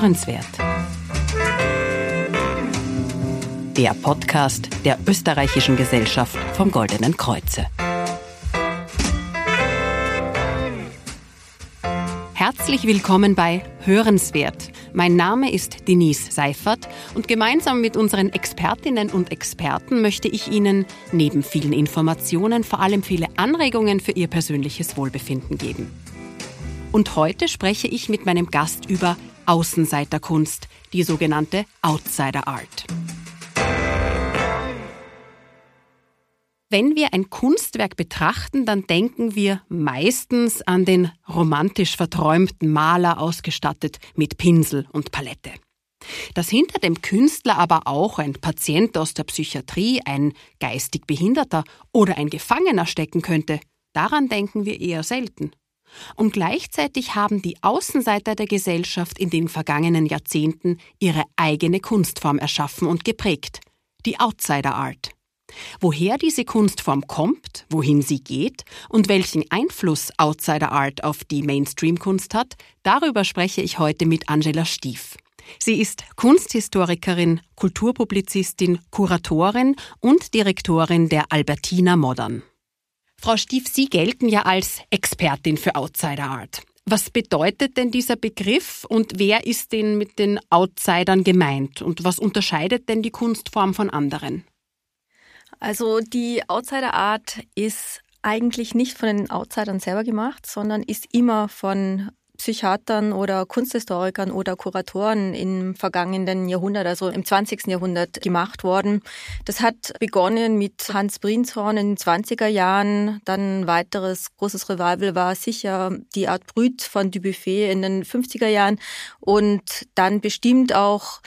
Hörenswert. Der Podcast der Österreichischen Gesellschaft vom Goldenen Kreuze. Herzlich willkommen bei Hörenswert. Mein Name ist Denise Seifert und gemeinsam mit unseren Expertinnen und Experten möchte ich Ihnen neben vielen Informationen vor allem viele Anregungen für Ihr persönliches Wohlbefinden geben. Und heute spreche ich mit meinem Gast über Außenseiterkunst, die sogenannte Outsider Art. Wenn wir ein Kunstwerk betrachten, dann denken wir meistens an den romantisch verträumten Maler ausgestattet mit Pinsel und Palette. Dass hinter dem Künstler aber auch ein Patient aus der Psychiatrie, ein geistig Behinderter oder ein Gefangener stecken könnte, daran denken wir eher selten. Und gleichzeitig haben die Außenseiter der Gesellschaft in den vergangenen Jahrzehnten ihre eigene Kunstform erschaffen und geprägt, die Outsider Art. Woher diese Kunstform kommt, wohin sie geht und welchen Einfluss Outsider Art auf die Mainstream-Kunst hat, darüber spreche ich heute mit Angela Stief. Sie ist Kunsthistorikerin, Kulturpublizistin, Kuratorin und Direktorin der Albertina Modern. Frau Stief, Sie gelten ja als Expertin für Outsider Art. Was bedeutet denn dieser Begriff und wer ist denn mit den Outsidern gemeint und was unterscheidet denn die Kunstform von anderen? Also die Outsider Art ist eigentlich nicht von den Outsidern selber gemacht, sondern ist immer von Psychiatern oder Kunsthistorikern oder Kuratoren im vergangenen Jahrhundert, also im 20. Jahrhundert gemacht worden. Das hat begonnen mit Hans Brinshorn in den 20er Jahren. Dann ein weiteres großes Revival war sicher die Art Brüt von Dubuffet in den 50er Jahren und dann bestimmt auch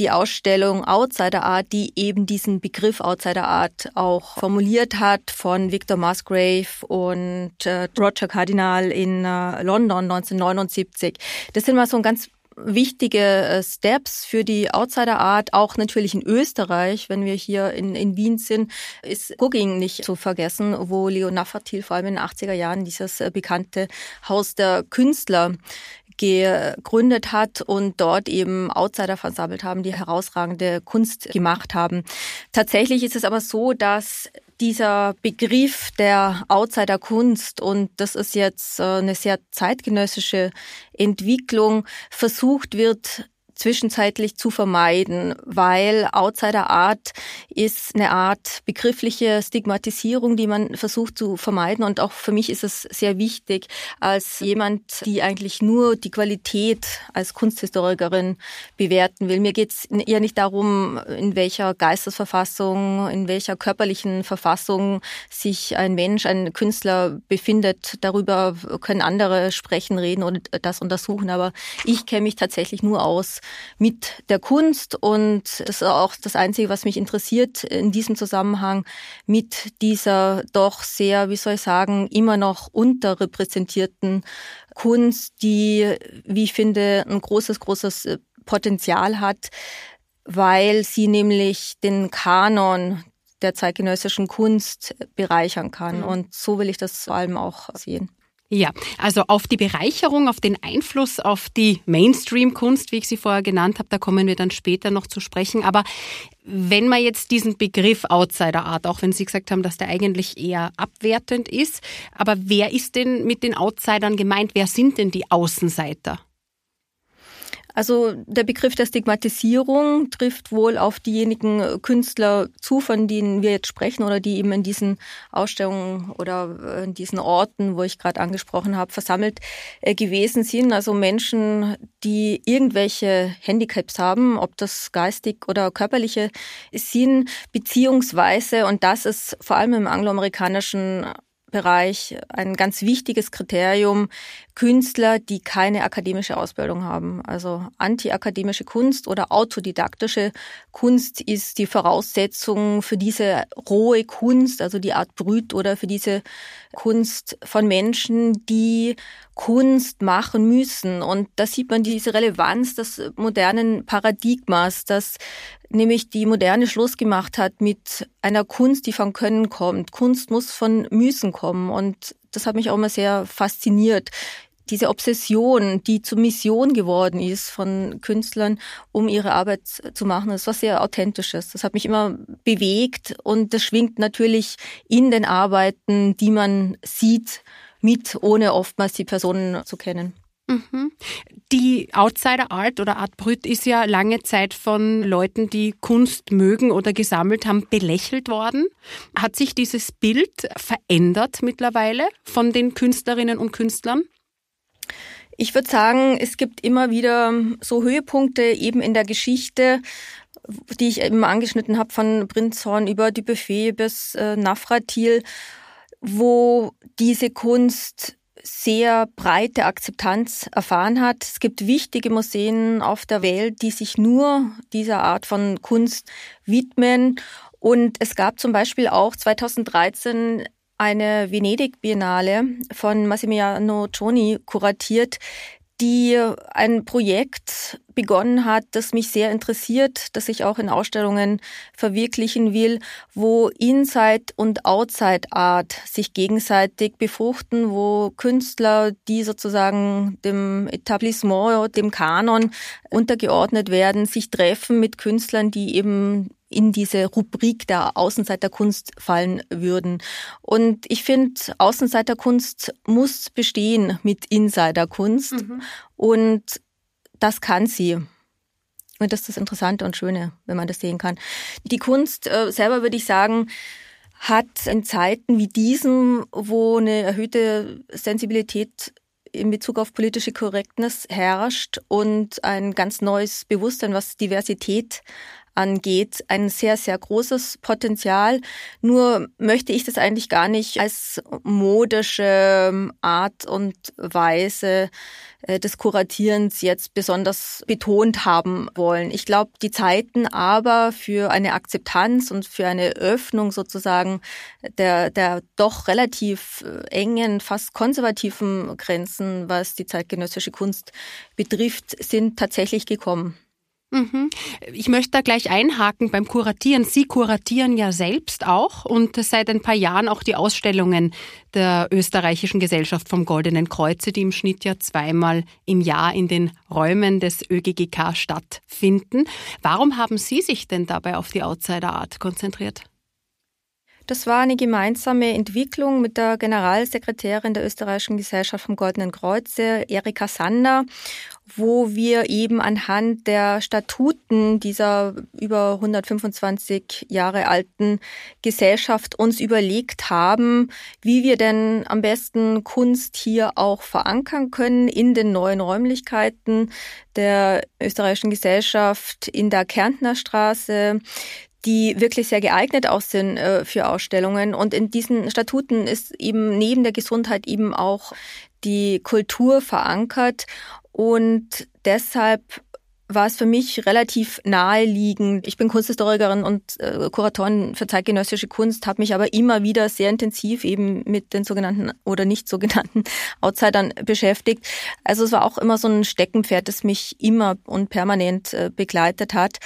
die Ausstellung Outsider Art, die eben diesen Begriff Outsider Art auch formuliert hat von Victor Musgrave und äh, Roger Cardinal in äh, London 1979. Das sind mal so ein ganz wichtige äh, Steps für die Outsider Art, auch natürlich in Österreich, wenn wir hier in, in Wien sind, ist Gugging nicht zu vergessen, wo Leo Naffertil vor allem in den 80er Jahren dieses äh, bekannte Haus der Künstler gegründet hat und dort eben Outsider versammelt haben, die herausragende Kunst gemacht haben. Tatsächlich ist es aber so, dass dieser Begriff der Outsider-Kunst, und das ist jetzt äh, eine sehr zeitgenössische Entwicklung, versucht wird, zwischenzeitlich zu vermeiden, weil Outsider Art ist eine Art begriffliche Stigmatisierung, die man versucht zu vermeiden. Und auch für mich ist es sehr wichtig, als jemand, die eigentlich nur die Qualität als Kunsthistorikerin bewerten will. Mir geht es eher nicht darum, in welcher Geistesverfassung, in welcher körperlichen Verfassung sich ein Mensch, ein Künstler befindet. Darüber können andere sprechen, reden und das untersuchen. Aber ich kenne mich tatsächlich nur aus mit der Kunst und das ist auch das Einzige, was mich interessiert in diesem Zusammenhang mit dieser doch sehr, wie soll ich sagen, immer noch unterrepräsentierten Kunst, die, wie ich finde, ein großes, großes äh, Potenzial hat, weil sie nämlich den Kanon der zeitgenössischen Kunst bereichern kann. Mhm. Und so will ich das vor allem auch sehen. Ja, also auf die Bereicherung, auf den Einfluss auf die Mainstream-Kunst, wie ich sie vorher genannt habe, da kommen wir dann später noch zu sprechen. Aber wenn man jetzt diesen Begriff Outsider Art, auch wenn Sie gesagt haben, dass der eigentlich eher abwertend ist, aber wer ist denn mit den Outsidern gemeint? Wer sind denn die Außenseiter? Also der Begriff der Stigmatisierung trifft wohl auf diejenigen Künstler zu, von denen wir jetzt sprechen oder die eben in diesen Ausstellungen oder äh, in diesen Orten, wo ich gerade angesprochen habe, versammelt äh, gewesen sind. Also Menschen, die irgendwelche Handicaps haben, ob das geistig oder körperliche sind, beziehungsweise, und das ist vor allem im angloamerikanischen Bereich ein ganz wichtiges Kriterium Künstler, die keine akademische Ausbildung haben. Also antiakademische Kunst oder autodidaktische Kunst ist die Voraussetzung für diese rohe Kunst, also die Art Brüt oder für diese Kunst von Menschen, die Kunst machen müssen. Und da sieht man diese Relevanz des modernen Paradigmas, dass nämlich die Moderne Schluss gemacht hat mit einer Kunst, die von Können kommt. Kunst muss von Müssen kommen und das hat mich auch immer sehr fasziniert. diese Obsession, die zur Mission geworden ist von Künstlern, um ihre Arbeit zu machen, das war sehr authentisches. Das hat mich immer bewegt und das schwingt natürlich in den Arbeiten, die man sieht, mit, ohne oftmals die Personen zu kennen. Mhm. Die Outsider Art oder Art Brüt ist ja lange Zeit von Leuten, die Kunst mögen oder gesammelt haben, belächelt worden. Hat sich dieses Bild verändert mittlerweile von den Künstlerinnen und Künstlern? Ich würde sagen, es gibt immer wieder so Höhepunkte eben in der Geschichte, die ich eben angeschnitten habe, von Prinzhorn über Dubuffet bis äh, Nafratil, wo diese Kunst sehr breite Akzeptanz erfahren hat. Es gibt wichtige Museen auf der Welt, die sich nur dieser Art von Kunst widmen. Und es gab zum Beispiel auch 2013 eine Venedig-Biennale von Massimiliano Cioni kuratiert, die ein Projekt begonnen hat, das mich sehr interessiert, das ich auch in Ausstellungen verwirklichen will, wo Inside und Outside Art sich gegenseitig befruchten, wo Künstler, die sozusagen dem Etablissement, dem Kanon untergeordnet werden, sich treffen mit Künstlern, die eben in diese Rubrik der Außenseiterkunst fallen würden. Und ich finde, Außenseiterkunst muss bestehen mit Insiderkunst. Mhm. Und das kann sie. Und das ist das Interessante und Schöne, wenn man das sehen kann. Die Kunst äh, selber, würde ich sagen, hat in Zeiten wie diesen, wo eine erhöhte Sensibilität in Bezug auf politische Korrektness herrscht und ein ganz neues Bewusstsein, was Diversität angeht, ein sehr, sehr großes Potenzial. Nur möchte ich das eigentlich gar nicht als modische Art und Weise äh, des Kuratierens jetzt besonders betont haben wollen. Ich glaube, die Zeiten aber für eine Akzeptanz und für eine Öffnung sozusagen der, der doch relativ äh, engen, fast konservativen Grenzen, was die zeitgenössische Kunst betrifft, sind tatsächlich gekommen. Mhm. Ich möchte da gleich einhaken beim Kuratieren. Sie kuratieren ja selbst auch und seit ein paar Jahren auch die Ausstellungen der österreichischen Gesellschaft vom Goldenen Kreuze, die im Schnitt ja zweimal im Jahr in den Räumen des ÖGGK stattfinden. Warum haben Sie sich denn dabei auf die Outsider Art konzentriert? Das war eine gemeinsame Entwicklung mit der Generalsekretärin der österreichischen Gesellschaft vom Goldenen Kreuze, Erika Sander, wo wir eben anhand der Statuten dieser über 125 Jahre alten Gesellschaft uns überlegt haben, wie wir denn am besten Kunst hier auch verankern können in den neuen Räumlichkeiten der österreichischen Gesellschaft in der Kärntner Straße, die wirklich sehr geeignet aussehen äh, für Ausstellungen. Und in diesen Statuten ist eben neben der Gesundheit eben auch die Kultur verankert. Und deshalb war es für mich relativ naheliegend. Ich bin Kunsthistorikerin und äh, Kuratorin für zeitgenössische Kunst, habe mich aber immer wieder sehr intensiv eben mit den sogenannten oder nicht sogenannten Outsidern beschäftigt. Also es war auch immer so ein Steckenpferd, das mich immer und permanent äh, begleitet hat.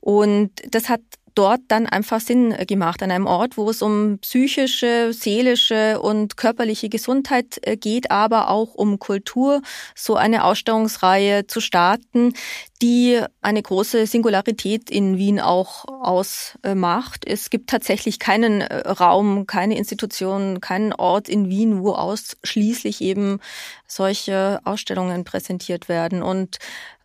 Und das hat dort dann einfach Sinn gemacht, an einem Ort, wo es um psychische, seelische und körperliche Gesundheit äh, geht, aber auch um Kultur, so eine Ausstellungsreihe zu starten, die eine große Singularität in Wien auch ausmacht. Es gibt tatsächlich keinen äh, Raum, keine Institution, keinen Ort in Wien, wo ausschließlich eben solche Ausstellungen präsentiert werden. Und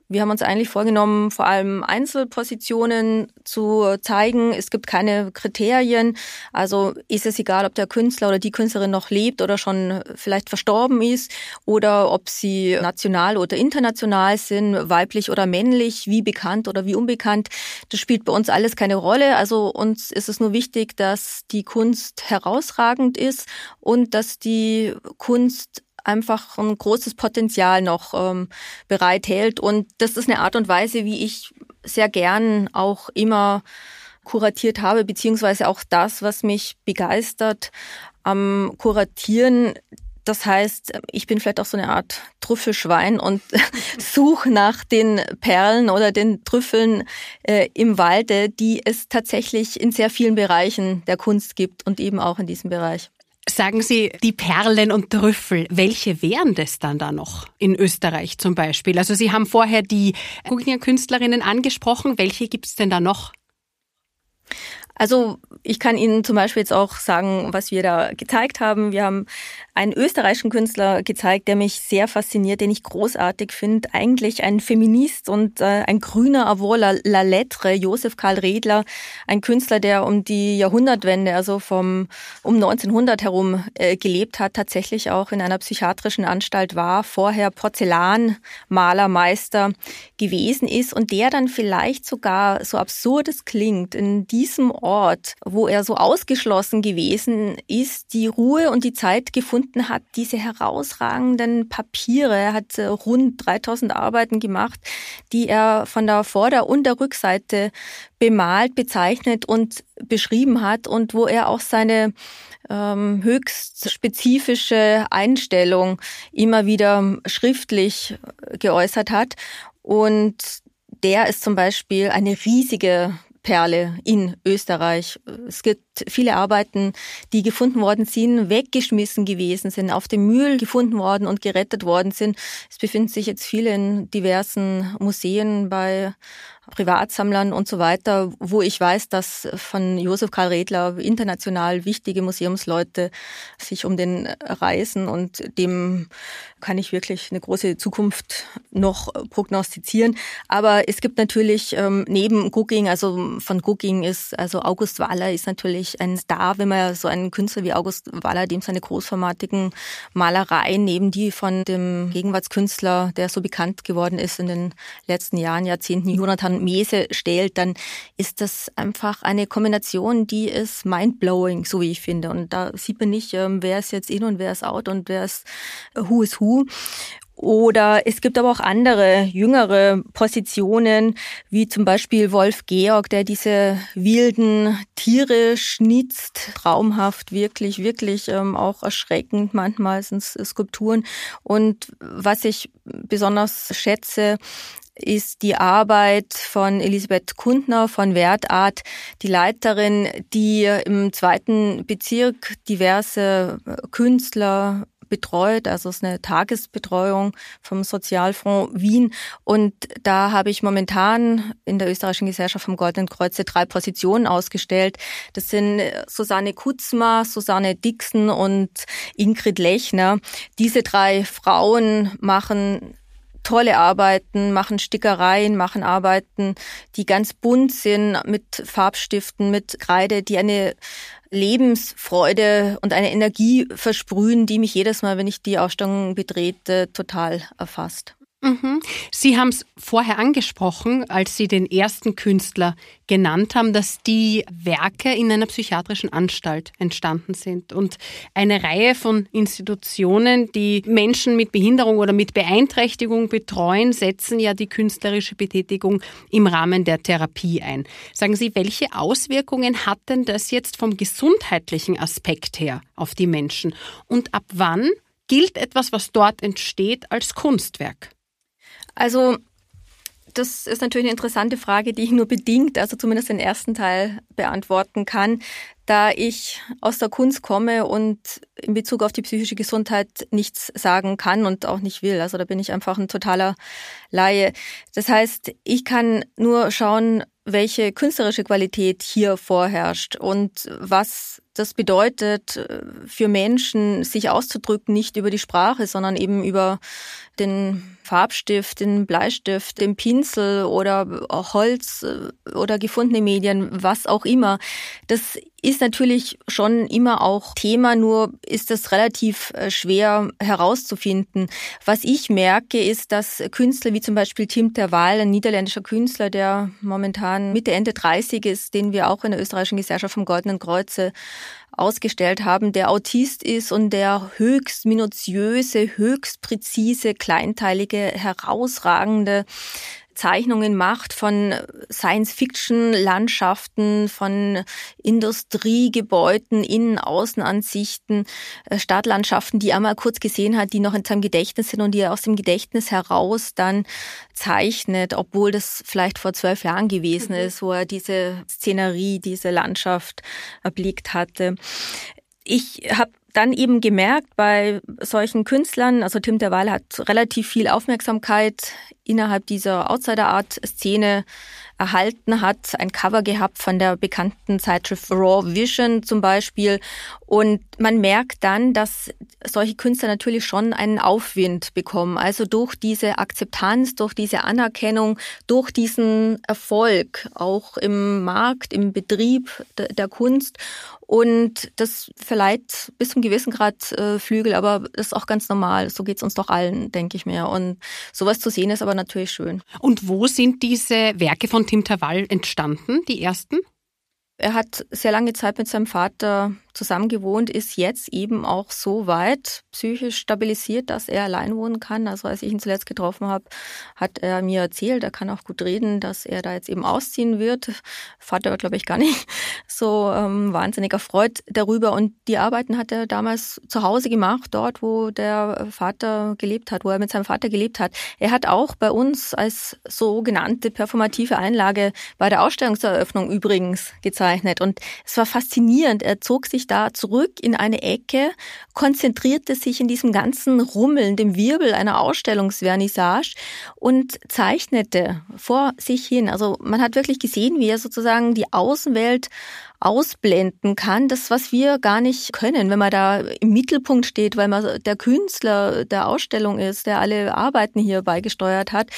wir haben uns eigentlich vorgenommen, vor allem Einzelpositionen zu zeigen. Es gibt keine Kriterien. Also ist es egal, ob der Künstler oder die Künstlerin noch lebt oder schon vielleicht verstorben ist oder ob sie national oder international sind, weiblich oder männlich, wie bekannt oder wie unbekannt. Das spielt bei uns alles keine Rolle. Also uns ist es nur wichtig, dass die Kunst herausragend ist und dass die Kunst einfach ein großes Potenzial noch ähm, bereithält. Und das ist eine Art und Weise, wie ich sehr gern auch immer kuratiert habe, beziehungsweise auch das, was mich begeistert am Kuratieren. Das heißt, ich bin vielleicht auch so eine Art Trüffelschwein und suche nach den Perlen oder den Trüffeln äh, im Walde, die es tatsächlich in sehr vielen Bereichen der Kunst gibt und eben auch in diesem Bereich. Sagen Sie, die Perlen und Trüffel, welche wären das dann da noch in Österreich zum Beispiel? Also Sie haben vorher die Guggenheim-Künstlerinnen angesprochen. Welche gibt es denn da noch? Also ich kann Ihnen zum Beispiel jetzt auch sagen, was wir da gezeigt haben. Wir haben einen österreichischen Künstler gezeigt, der mich sehr fasziniert, den ich großartig finde. Eigentlich ein Feminist und äh, ein grüner Avoir la, la Lettre, Josef Karl Redler, ein Künstler, der um die Jahrhundertwende, also vom um 1900 herum äh, gelebt hat, tatsächlich auch in einer psychiatrischen Anstalt war, vorher Porzellanmalermeister gewesen ist und der dann vielleicht sogar, so absurd es klingt, in diesem Ort, wo er so ausgeschlossen gewesen ist, die Ruhe und die Zeit gefunden hat, diese herausragenden Papiere. Er hat äh, rund 3000 Arbeiten gemacht, die er von der Vorder- und der Rückseite bemalt, bezeichnet und beschrieben hat und wo er auch seine ähm, höchst spezifische Einstellung immer wieder schriftlich geäußert hat. Und der ist zum Beispiel eine riesige Perle in Österreich. Es gibt viele Arbeiten, die gefunden worden sind, weggeschmissen gewesen sind, auf dem Müll gefunden worden und gerettet worden sind. Es befinden sich jetzt viele in diversen Museen bei Privatsammlern und so weiter, wo ich weiß, dass von Josef Karl Redler international wichtige Museumsleute sich um den reisen und dem kann ich wirklich eine große Zukunft noch prognostizieren. Aber es gibt natürlich ähm, neben Gugging, also von Gugging ist, also August Wahler ist natürlich ein Star, wenn man so einen Künstler wie August Wahler, dem seine großformatigen Malereien neben die von dem Gegenwartskünstler, der so bekannt geworden ist in den letzten Jahren, Jahrzehnten, Jonathan Mese stellt, dann ist das einfach eine Kombination, die ist mindblowing, so wie ich finde. Und da sieht man nicht, ähm, wer ist jetzt in und wer ist out und wer ist who is who oder es gibt aber auch andere, jüngere Positionen, wie zum Beispiel Wolf Georg, der diese wilden Tiere schnitzt. Traumhaft, wirklich, wirklich ähm, auch erschreckend. Manchmal sind es Skulpturen. Und was ich besonders schätze, ist die Arbeit von Elisabeth Kundner von Wertart, die Leiterin, die im zweiten Bezirk diverse Künstler, betreut. Also es ist eine Tagesbetreuung vom Sozialfonds Wien. Und da habe ich momentan in der österreichischen Gesellschaft vom Goldenen Kreuze drei Positionen ausgestellt. Das sind Susanne Kutzma, Susanne Dixon und Ingrid Lechner. Diese drei Frauen machen tolle Arbeiten, machen Stickereien, machen Arbeiten, die ganz bunt sind mit Farbstiften, mit Kreide, die eine Lebensfreude und eine Energie versprühen, die mich jedes Mal, wenn ich die Ausstellung betrete, total erfasst. Mhm. Sie haben es vorher angesprochen, als Sie den ersten Künstler genannt haben, dass die Werke in einer psychiatrischen Anstalt entstanden sind. Und eine Reihe von Institutionen, die Menschen mit Behinderung oder mit Beeinträchtigung betreuen, setzen ja die künstlerische Betätigung im Rahmen der Therapie ein. Sagen Sie, welche Auswirkungen hat denn das jetzt vom gesundheitlichen Aspekt her auf die Menschen? Und ab wann gilt etwas, was dort entsteht, als Kunstwerk? Also das ist natürlich eine interessante Frage, die ich nur bedingt, also zumindest den ersten Teil beantworten kann, da ich aus der Kunst komme und in Bezug auf die psychische Gesundheit nichts sagen kann und auch nicht will. Also da bin ich einfach ein totaler Laie. Das heißt, ich kann nur schauen, welche künstlerische Qualität hier vorherrscht und was das bedeutet äh, für Menschen, sich auszudrücken, nicht über die Sprache, sondern eben über den Farbstift, den Bleistift, den Pinsel oder Holz äh, oder gefundene Medien, was auch immer. Das ist natürlich schon immer auch Thema, nur ist das relativ äh, schwer herauszufinden. Was ich merke, ist, dass Künstler wie zum Beispiel Tim Terwal, ein niederländischer Künstler, der momentan Mitte, Ende 30 ist, den wir auch in der österreichischen Gesellschaft vom Goldenen Kreuze ausgestellt haben, der Autist ist und der höchst minutiöse, höchst präzise, kleinteilige, herausragende Zeichnungen macht von Science-Fiction-Landschaften, von Industriegebäuden, Innen-, Außenansichten, äh, Stadtlandschaften, die er mal kurz gesehen hat, die noch in seinem Gedächtnis sind und die er aus dem Gedächtnis heraus dann zeichnet, obwohl das vielleicht vor zwölf Jahren gewesen mhm. ist, wo er diese Szenerie, diese Landschaft erblickt hatte. Ich habe dann eben gemerkt bei solchen Künstlern, also Tim Derweil hat relativ viel Aufmerksamkeit innerhalb dieser Outsider-Art-Szene erhalten hat, ein Cover gehabt von der bekannten Zeitschrift Raw Vision zum Beispiel. Und man merkt dann, dass solche Künstler natürlich schon einen Aufwind bekommen. Also durch diese Akzeptanz, durch diese Anerkennung, durch diesen Erfolg auch im Markt, im Betrieb der Kunst. Und das verleiht bis zum gewissen Grad äh, Flügel, aber das ist auch ganz normal. So geht's uns doch allen, denke ich mir. Und sowas zu sehen ist aber natürlich schön. Und wo sind diese Werke von Tim Tawal entstanden, die ersten? Er hat sehr lange Zeit mit seinem Vater zusammengewohnt, ist jetzt eben auch so weit psychisch stabilisiert, dass er allein wohnen kann. Also als ich ihn zuletzt getroffen habe, hat er mir erzählt, er kann auch gut reden, dass er da jetzt eben ausziehen wird. Vater war, glaube ich, gar nicht so ähm, wahnsinnig erfreut darüber. Und die Arbeiten hat er damals zu Hause gemacht, dort, wo der Vater gelebt hat, wo er mit seinem Vater gelebt hat. Er hat auch bei uns als sogenannte performative Einlage bei der Ausstellungseröffnung übrigens gezeichnet. Und es war faszinierend. Er zog sich da zurück in eine Ecke, konzentrierte sich in diesem ganzen Rummeln, dem Wirbel einer Ausstellungsvernissage und zeichnete vor sich hin. Also man hat wirklich gesehen, wie er sozusagen die Außenwelt ausblenden kann, das, was wir gar nicht können, wenn man da im Mittelpunkt steht, weil man der Künstler der Ausstellung ist, der alle Arbeiten hier beigesteuert hat,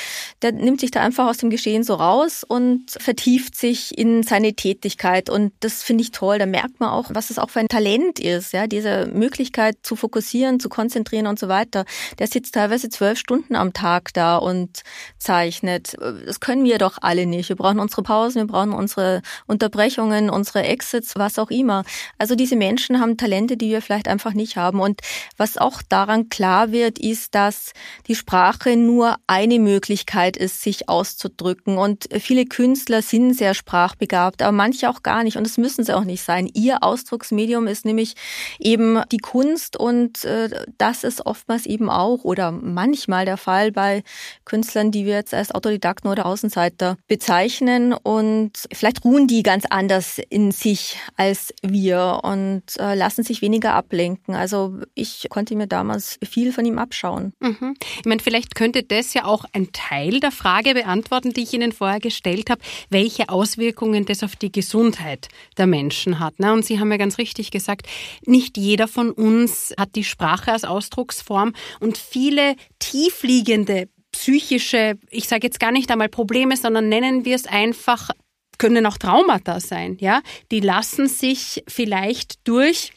der nimmt sich da einfach aus dem Geschehen so raus und vertieft sich in seine Tätigkeit. Und das finde ich toll. Da merkt man auch, was es auch für ein Talent ist, ja, diese Möglichkeit zu fokussieren, zu konzentrieren und so weiter. Der sitzt teilweise zwölf Stunden am Tag da und zeichnet. Das können wir doch alle nicht. Wir brauchen unsere Pausen, wir brauchen unsere Unterbrechungen, unsere Exits, was auch immer. Also diese Menschen haben Talente, die wir vielleicht einfach nicht haben. Und was auch daran klar wird, ist, dass die Sprache nur eine Möglichkeit ist, sich auszudrücken. Und viele Künstler sind sehr sprachbegabt, aber manche auch gar nicht. Und das müssen sie auch nicht sein. Ihr Ausdrucksmedium ist nämlich eben die Kunst und äh, das ist oftmals eben auch oder manchmal der Fall bei Künstlern, die wir jetzt als Autodidakten oder Außenseiter bezeichnen. Und vielleicht ruhen die ganz anders in sich als wir und äh, lassen sich weniger ablenken. Also ich konnte mir damals viel von ihm abschauen. Mhm. Ich meine, vielleicht könnte das ja auch ein Teil der Frage beantworten, die ich Ihnen vorher gestellt habe, welche Auswirkungen das auf die Gesundheit der Menschen hat. Ne? Und Sie haben ja ganz richtig gesagt, nicht jeder von uns hat die Sprache als Ausdrucksform und viele tiefliegende psychische, ich sage jetzt gar nicht einmal Probleme, sondern nennen wir es einfach können auch Traumata sein, ja. Die lassen sich vielleicht durch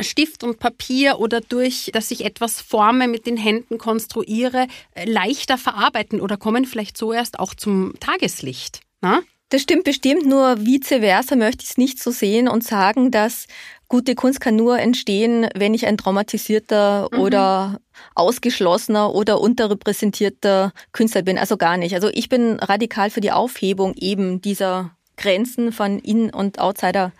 Stift und Papier oder durch, dass ich etwas forme, mit den Händen konstruiere, äh, leichter verarbeiten oder kommen vielleicht so erst auch zum Tageslicht. Na? Das stimmt bestimmt, nur vice versa möchte ich es nicht so sehen und sagen, dass gute Kunst kann nur entstehen, wenn ich ein traumatisierter mhm. oder ausgeschlossener oder unterrepräsentierter Künstler bin. Also gar nicht. Also ich bin radikal für die Aufhebung eben dieser Grenzen von In- und Outsider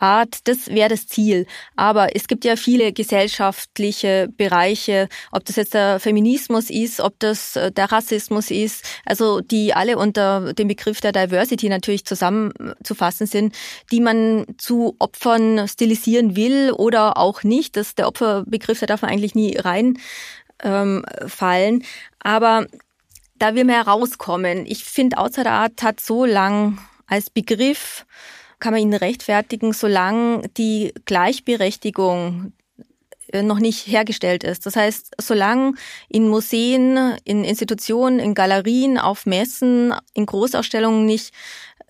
Art, das wäre das Ziel. Aber es gibt ja viele gesellschaftliche Bereiche, ob das jetzt der Feminismus ist, ob das äh, der Rassismus ist, also die alle unter dem Begriff der Diversity natürlich zusammenzufassen sind, die man zu Opfern stilisieren will oder auch nicht. Das, der Opferbegriff, da darf man eigentlich nie reinfallen. Ähm, Aber da wir mehr rauskommen, ich finde, Outsider Art hat so lang als Begriff kann man ihn rechtfertigen, solange die Gleichberechtigung äh, noch nicht hergestellt ist. Das heißt, solange in Museen, in Institutionen, in Galerien, auf Messen, in Großausstellungen nicht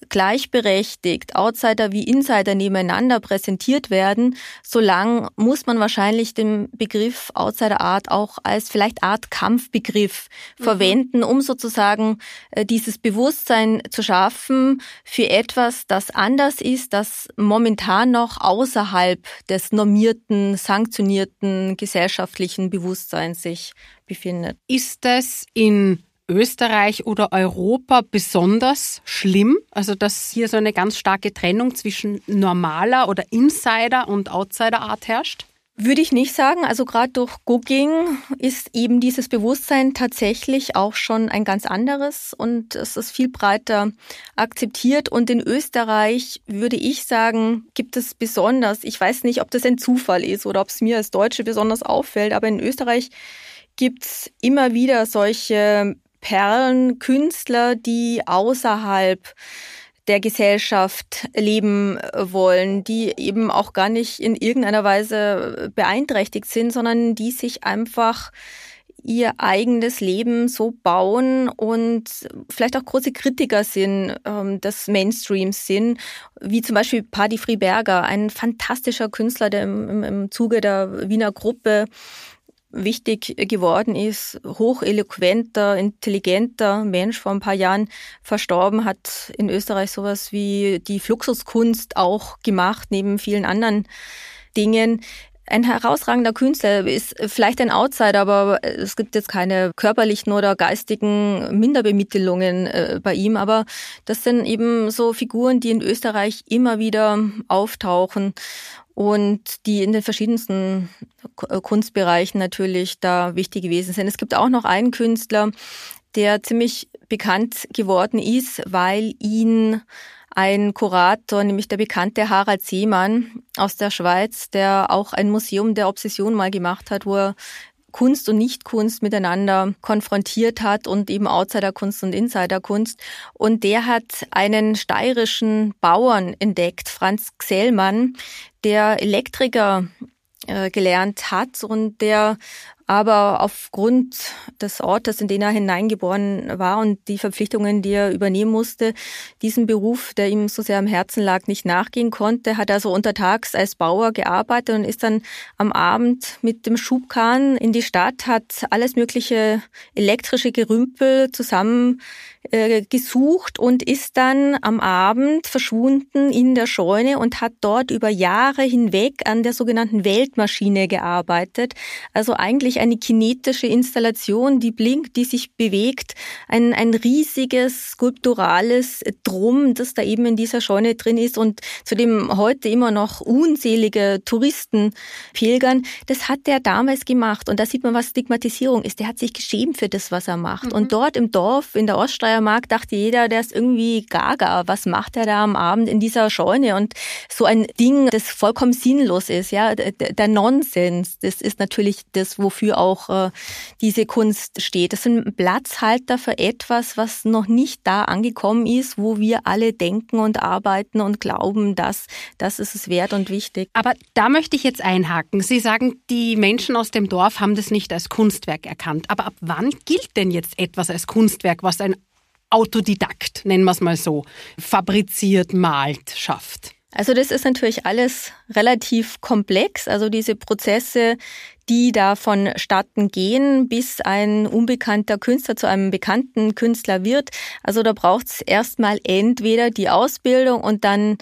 gleichberechtigt Outsider wie Insider nebeneinander präsentiert werden, solange muss man wahrscheinlich den Begriff Outsider Art auch als vielleicht Art Kampfbegriff mhm. verwenden, um sozusagen äh, dieses Bewusstsein zu schaffen für etwas, das anders ist, das momentan noch außerhalb des normierten, sanktionierten gesellschaftlichen Bewusstseins sich befindet. Ist das in Österreich oder Europa besonders schlimm? Also, dass hier so eine ganz starke Trennung zwischen normaler oder Insider und Outsider Art herrscht? Würde ich nicht sagen. Also gerade durch Cooking ist eben dieses Bewusstsein tatsächlich auch schon ein ganz anderes und es ist viel breiter akzeptiert. Und in Österreich würde ich sagen, gibt es besonders, ich weiß nicht, ob das ein Zufall ist oder ob es mir als Deutsche besonders auffällt, aber in Österreich gibt es immer wieder solche Perlenkünstler, die außerhalb der Gesellschaft leben wollen, die eben auch gar nicht in irgendeiner Weise beeinträchtigt sind, sondern die sich einfach ihr eigenes Leben so bauen und vielleicht auch große Kritiker sind ähm, des Mainstreams sind, wie zum Beispiel Paddy Friberger, ein fantastischer Künstler, der im, im Zuge der Wiener Gruppe wichtig geworden ist, hocheloquenter, intelligenter Mensch vor ein paar Jahren verstorben, hat in Österreich sowas wie die Fluxuskunst auch gemacht, neben vielen anderen Dingen. Ein herausragender Künstler ist vielleicht ein Outsider, aber es gibt jetzt keine körperlichen oder geistigen Minderbemittelungen äh, bei ihm. Aber das sind eben so Figuren, die in Österreich immer wieder auftauchen und die in den verschiedensten äh, Kunstbereichen natürlich da wichtig gewesen sind. Es gibt auch noch einen Künstler, der ziemlich bekannt geworden ist, weil ihn ein Kurator, nämlich der bekannte Harald Seemann aus der Schweiz, der auch ein Museum der Obsession mal gemacht hat, wo er Kunst und Nichtkunst miteinander konfrontiert hat und eben Outsiderkunst und Insiderkunst. Und der hat einen steirischen Bauern entdeckt, Franz Xellmann, der Elektriker äh, gelernt hat und der aber aufgrund des Ortes, in den er hineingeboren war und die Verpflichtungen, die er übernehmen musste, diesen Beruf, der ihm so sehr am Herzen lag, nicht nachgehen konnte, hat also untertags als Bauer gearbeitet und ist dann am Abend mit dem Schubkahn in die Stadt, hat alles mögliche elektrische Gerümpel zusammen äh, gesucht und ist dann am Abend verschwunden in der Scheune und hat dort über Jahre hinweg an der sogenannten Weltmaschine gearbeitet. Also eigentlich eine kinetische Installation, die blinkt, die sich bewegt. Ein, ein riesiges skulpturales Drum, das da eben in dieser Scheune drin ist und zu dem heute immer noch unzählige Touristen pilgern. Das hat der damals gemacht. Und da sieht man, was Stigmatisierung ist. Der hat sich geschämt für das, was er macht. Mhm. Und dort im Dorf, in der Oststeiermark, Steiermark dachte jeder, der ist irgendwie gaga. Was macht er da am Abend in dieser Scheune? Und so ein Ding, das vollkommen sinnlos ist, ja, der Nonsens, das ist natürlich das, wofür auch äh, diese Kunst steht. Das sind Platzhalter für etwas, was noch nicht da angekommen ist, wo wir alle denken und arbeiten und glauben, dass das ist es wert und wichtig. Aber da möchte ich jetzt einhaken. Sie sagen, die Menschen aus dem Dorf haben das nicht als Kunstwerk erkannt. Aber ab wann gilt denn jetzt etwas als Kunstwerk, was ein Autodidakt, nennen wir es mal so, fabriziert, malt, schafft? Also das ist natürlich alles relativ komplex. Also diese Prozesse, die da vonstatten gehen, bis ein unbekannter Künstler zu einem bekannten Künstler wird. Also da braucht es erstmal entweder die Ausbildung und dann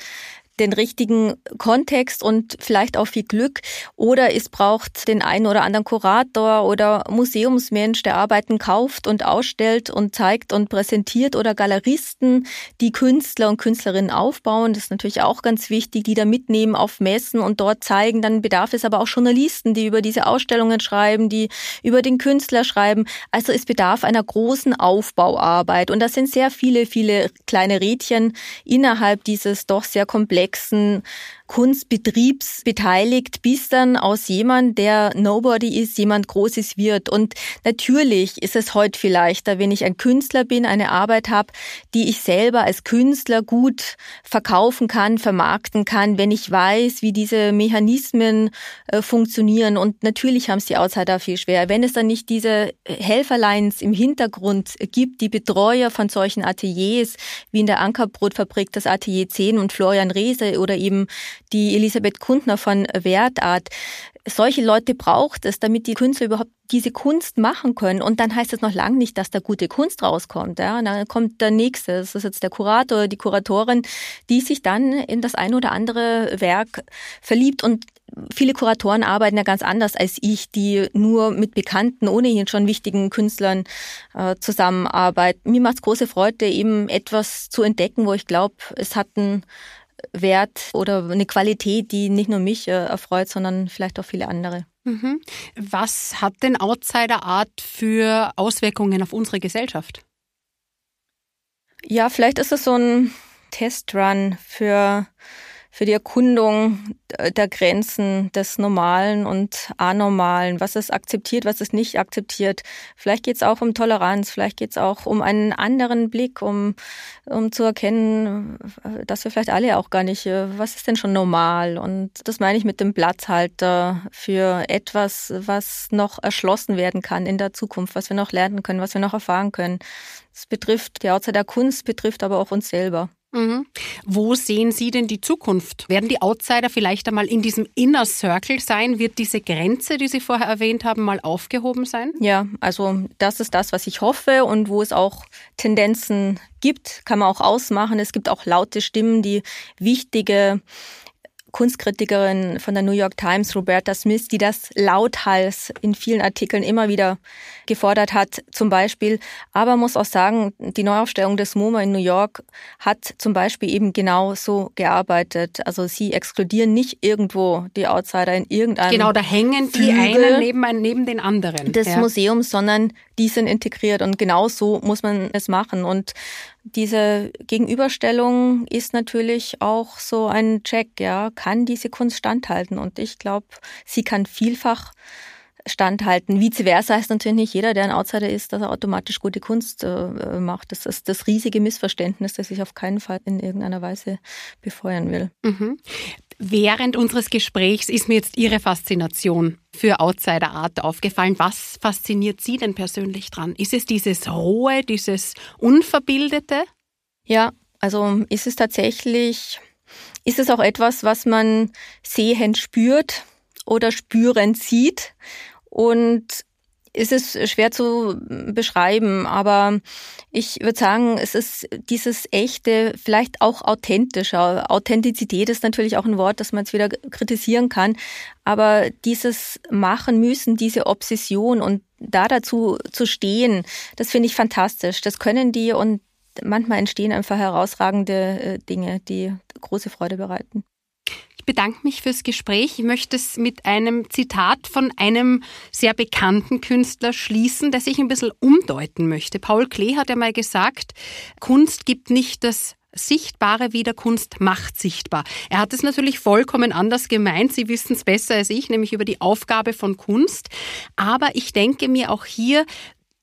den richtigen Kontext und vielleicht auch viel Glück. Oder es braucht den einen oder anderen Kurator oder Museumsmensch, der Arbeiten kauft und ausstellt und zeigt und präsentiert oder Galeristen, die Künstler und Künstlerinnen aufbauen. Das ist natürlich auch ganz wichtig, die da mitnehmen auf Messen und dort zeigen. Dann bedarf es aber auch Journalisten, die über diese Ausstellungen schreiben, die über den Künstler schreiben. Also es bedarf einer großen Aufbauarbeit. Und das sind sehr viele, viele kleine Rädchen innerhalb dieses doch sehr komplexen komplexen Kunstbetriebs beteiligt, bis dann aus jemand, der Nobody ist, jemand Großes wird. Und natürlich ist es heute vielleicht, wenn ich ein Künstler bin, eine Arbeit habe, die ich selber als Künstler gut verkaufen kann, vermarkten kann, wenn ich weiß, wie diese Mechanismen äh, funktionieren. Und natürlich haben es die Outsider viel schwer. Wenn es dann nicht diese Helferlines im Hintergrund gibt, die Betreuer von solchen Ateliers, wie in der Ankerbrotfabrik das Atelier 10 und Florian Reese oder eben die Elisabeth Kundner von Wertart. Solche Leute braucht es, damit die Künstler überhaupt diese Kunst machen können. Und dann heißt es noch lange nicht, dass da gute Kunst rauskommt. Ja? Und dann kommt der nächste, das ist jetzt der Kurator die Kuratorin, die sich dann in das ein oder andere Werk verliebt. Und viele Kuratoren arbeiten ja ganz anders als ich, die nur mit bekannten, ohnehin schon wichtigen Künstlern äh, zusammenarbeiten. Mir macht es große Freude, eben etwas zu entdecken, wo ich glaube, es hat einen Wert oder eine Qualität, die nicht nur mich äh, erfreut, sondern vielleicht auch viele andere. Mhm. Was hat denn Outsider Art für Auswirkungen auf unsere Gesellschaft? Ja, vielleicht ist es so ein Testrun für für die Erkundung der Grenzen des Normalen und Anormalen, was es akzeptiert, was es nicht akzeptiert. Vielleicht geht es auch um Toleranz, vielleicht geht es auch um einen anderen Blick, um, um zu erkennen, dass wir vielleicht alle auch gar nicht, was ist denn schon normal? Und das meine ich mit dem Platzhalter für etwas, was noch erschlossen werden kann in der Zukunft, was wir noch lernen können, was wir noch erfahren können. Es betrifft die Outside der Kunst, betrifft aber auch uns selber. Mhm. Wo sehen Sie denn die Zukunft? Werden die Outsider vielleicht einmal in diesem Inner Circle sein? Wird diese Grenze, die Sie vorher erwähnt haben, mal aufgehoben sein? Ja, also das ist das, was ich hoffe und wo es auch Tendenzen gibt, kann man auch ausmachen. Es gibt auch laute Stimmen, die wichtige Kunstkritikerin von der New York Times, Roberta Smith, die das lauthals in vielen Artikeln immer wieder gefordert hat, zum Beispiel. Aber muss auch sagen, die Neuaufstellung des MoMA in New York hat zum Beispiel eben genau so gearbeitet. Also sie exkludieren nicht irgendwo die Outsider in irgendeinem Genau, da hängen die einen neben, neben den anderen. Des ja. Museums, sondern die sind integriert und genau so muss man es machen. Und diese Gegenüberstellung ist natürlich auch so ein Check, ja, kann diese Kunst standhalten? Und ich glaube, sie kann vielfach standhalten. Vice versa heißt natürlich nicht jeder, der ein Outsider ist, dass er automatisch gute Kunst äh, macht. Das ist das riesige Missverständnis, das ich auf keinen Fall in irgendeiner Weise befeuern will. Mhm. Während unseres Gesprächs ist mir jetzt Ihre Faszination für Outsider Art aufgefallen. Was fasziniert Sie denn persönlich dran? Ist es dieses Rohe, dieses Unverbildete? Ja, also ist es tatsächlich, ist es auch etwas, was man sehend spürt oder spürend sieht und ist es schwer zu beschreiben, aber ich würde sagen, es ist dieses echte, vielleicht auch authentischer. Authentizität ist natürlich auch ein Wort, das man jetzt wieder kritisieren kann, aber dieses Machen müssen, diese Obsession und da dazu zu stehen, das finde ich fantastisch. Das können die und manchmal entstehen einfach herausragende äh, Dinge, die große Freude bereiten. Ich bedanke mich fürs Gespräch. Ich möchte es mit einem Zitat von einem sehr bekannten Künstler schließen, das ich ein bisschen umdeuten möchte. Paul Klee hat einmal gesagt, Kunst gibt nicht das Sichtbare wieder, Kunst macht sichtbar. Er hat es natürlich vollkommen anders gemeint. Sie wissen es besser als ich, nämlich über die Aufgabe von Kunst. Aber ich denke mir auch hier,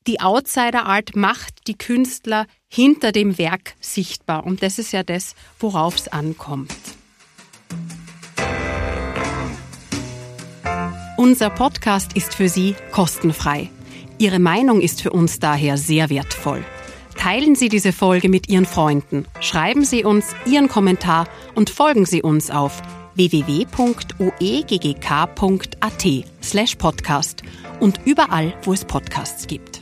die Outsider Art macht die Künstler hinter dem Werk sichtbar. Und das ist ja das, worauf es ankommt. Unser Podcast ist für Sie kostenfrei. Ihre Meinung ist für uns daher sehr wertvoll. Teilen Sie diese Folge mit Ihren Freunden, schreiben Sie uns Ihren Kommentar und folgen Sie uns auf www.oeggk.at podcast und überall, wo es Podcasts gibt.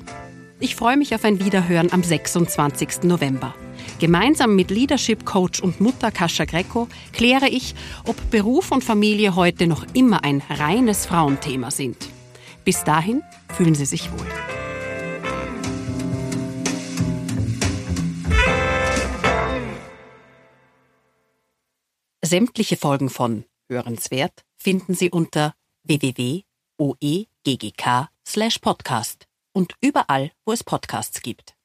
Ich freue mich auf ein Wiederhören am 26. November. Gemeinsam mit Leadership Coach und Mutter Kascha Greco kläre ich, ob Beruf und Familie heute noch immer ein reines Frauenthema sind. Bis dahin fühlen Sie sich wohl. Sämtliche Folgen von Hörenswert finden Sie unter www.oeggk/podcast und überall, wo es Podcasts gibt.